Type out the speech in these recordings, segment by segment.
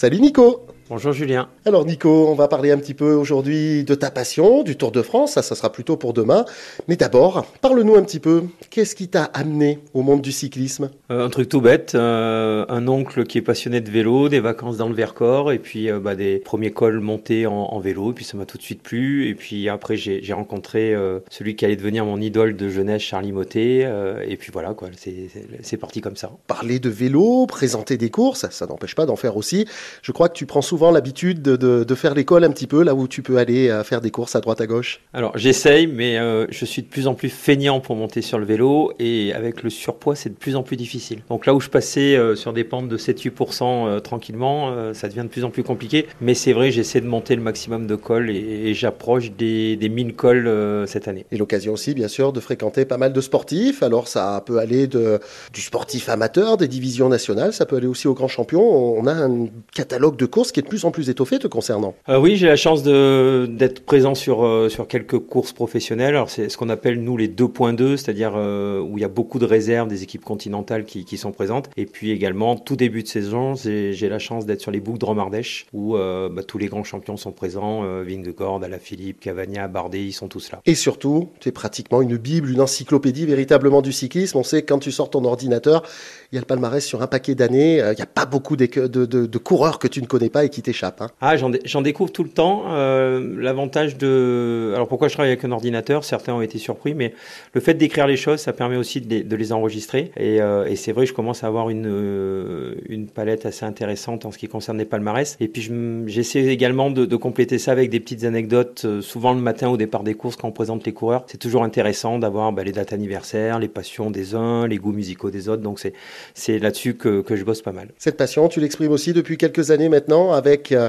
Salut Nico Bonjour Julien. Alors Nico, on va parler un petit peu aujourd'hui de ta passion, du Tour de France, ça, ça sera plutôt pour demain. Mais d'abord, parle-nous un petit peu, qu'est-ce qui t'a amené au monde du cyclisme? Euh, Un truc tout bête, euh, un oncle qui est passionné de vélo, des vacances dans le Vercors, et puis euh, bah, des premiers cols montés en, vélo, et puis ça m'a tout de suite plu. Et puis après, j'ai rencontré celui qui allait devenir mon idole de jeunesse, Charlie Motet, et puis voilà, quoi, c'est parti comme ça. Parler de vélo, présenter des courses, ça, ça n'empêche pas d'en faire aussi. Je crois que tu prends souvent l'habitude de, faire l'école un petit peu, là où tu peux aller euh, faire des courses à droite à gauche Alors j'essaye, mais euh, je suis de plus en plus feignant pour monter sur le vélo et avec le surpoids, c'est de plus en plus difficile. Donc là où je passais euh, sur des pentes de 7-8% tranquillement, ça devient de plus en plus compliqué. Mais c'est vrai, j'essaie de monter le maximum de cols et, j'approche des, des 1000 cols cette année. Et l'occasion aussi, bien sûr, de fréquenter pas mal de sportifs. Alors ça peut aller de, du sportif amateur, des divisions nationales, ça peut aller aussi aux grands champions. On a un catalogue de courses qui est plus en plus étoffé te concernant. Euh, oui, j'ai la chance d'être présent sur, euh, sur quelques courses professionnelles. Alors c'est ce qu'on appelle nous les 2.2, c'est-à-dire euh, où il y a beaucoup de réserves des équipes continentales qui, qui sont présentes. Et puis également, tout début de saison, j'ai la chance d'être sur les boucles de Romardèche où bah, tous les grands champions sont présents. Vingegaard, Alaphilippe, Cavagna, Bardet, ils sont tous là. Et surtout, tu es pratiquement une bible, une encyclopédie véritablement du cyclisme. On sait que quand tu sors ton ordinateur, il y a le palmarès sur un paquet d'années. Il n'y a pas beaucoup de, de, de, coureurs que tu ne connais pas et qui t'échappe. Hein. Ah, j'en découvre tout le temps. Euh, l'avantage de. Alors pourquoi je travaille avec un ordinateur? Certains ont été surpris, mais le fait d'écrire les choses, ça permet aussi de les, enregistrer. Et, euh, et c'est vrai, je commence à avoir une, euh, une palette assez intéressante en ce qui concerne les palmarès. Et puis j'essaie également de, de, compléter ça avec des petites anecdotes, souvent le matin au départ des courses quand on présente les coureurs. C'est toujours intéressant d'avoir bah, les dates anniversaires, les passions des uns, les goûts musicaux des autres. Donc c'est là-dessus que, que je bosse pas mal. Cette passion, tu l'exprimes aussi depuis quelques années maintenant avec avec euh,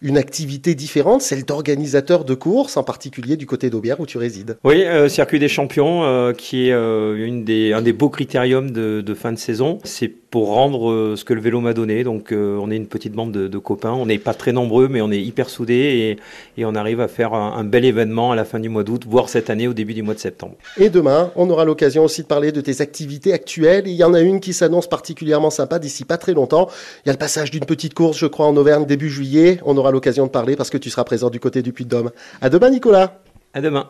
une activité différente, celle d'organisateur de courses, en particulier du côté d'Aubière où tu résides. Oui, euh, Circuit des Champions, euh, qui est une des, un des beaux critériums de, fin de saison. C'est pour rendre ce que le vélo m'a donné. Donc on est une petite bande de, copains. On n'est pas très nombreux, mais on est hyper soudés et, et on arrive à faire un, bel événement à la fin du mois d'août, voire cette année au début du mois de septembre. Et demain, on aura l'occasion aussi de parler de tes activités actuelles. Il y en a une qui s'annonce particulièrement sympa d'ici pas très longtemps. Il y a le passage d'une petite course, je crois, en Auvergne début juillet. On aura l'occasion de parler parce que tu seras présent du côté du Puy-de-Dôme. À demain, Nicolas. À demain.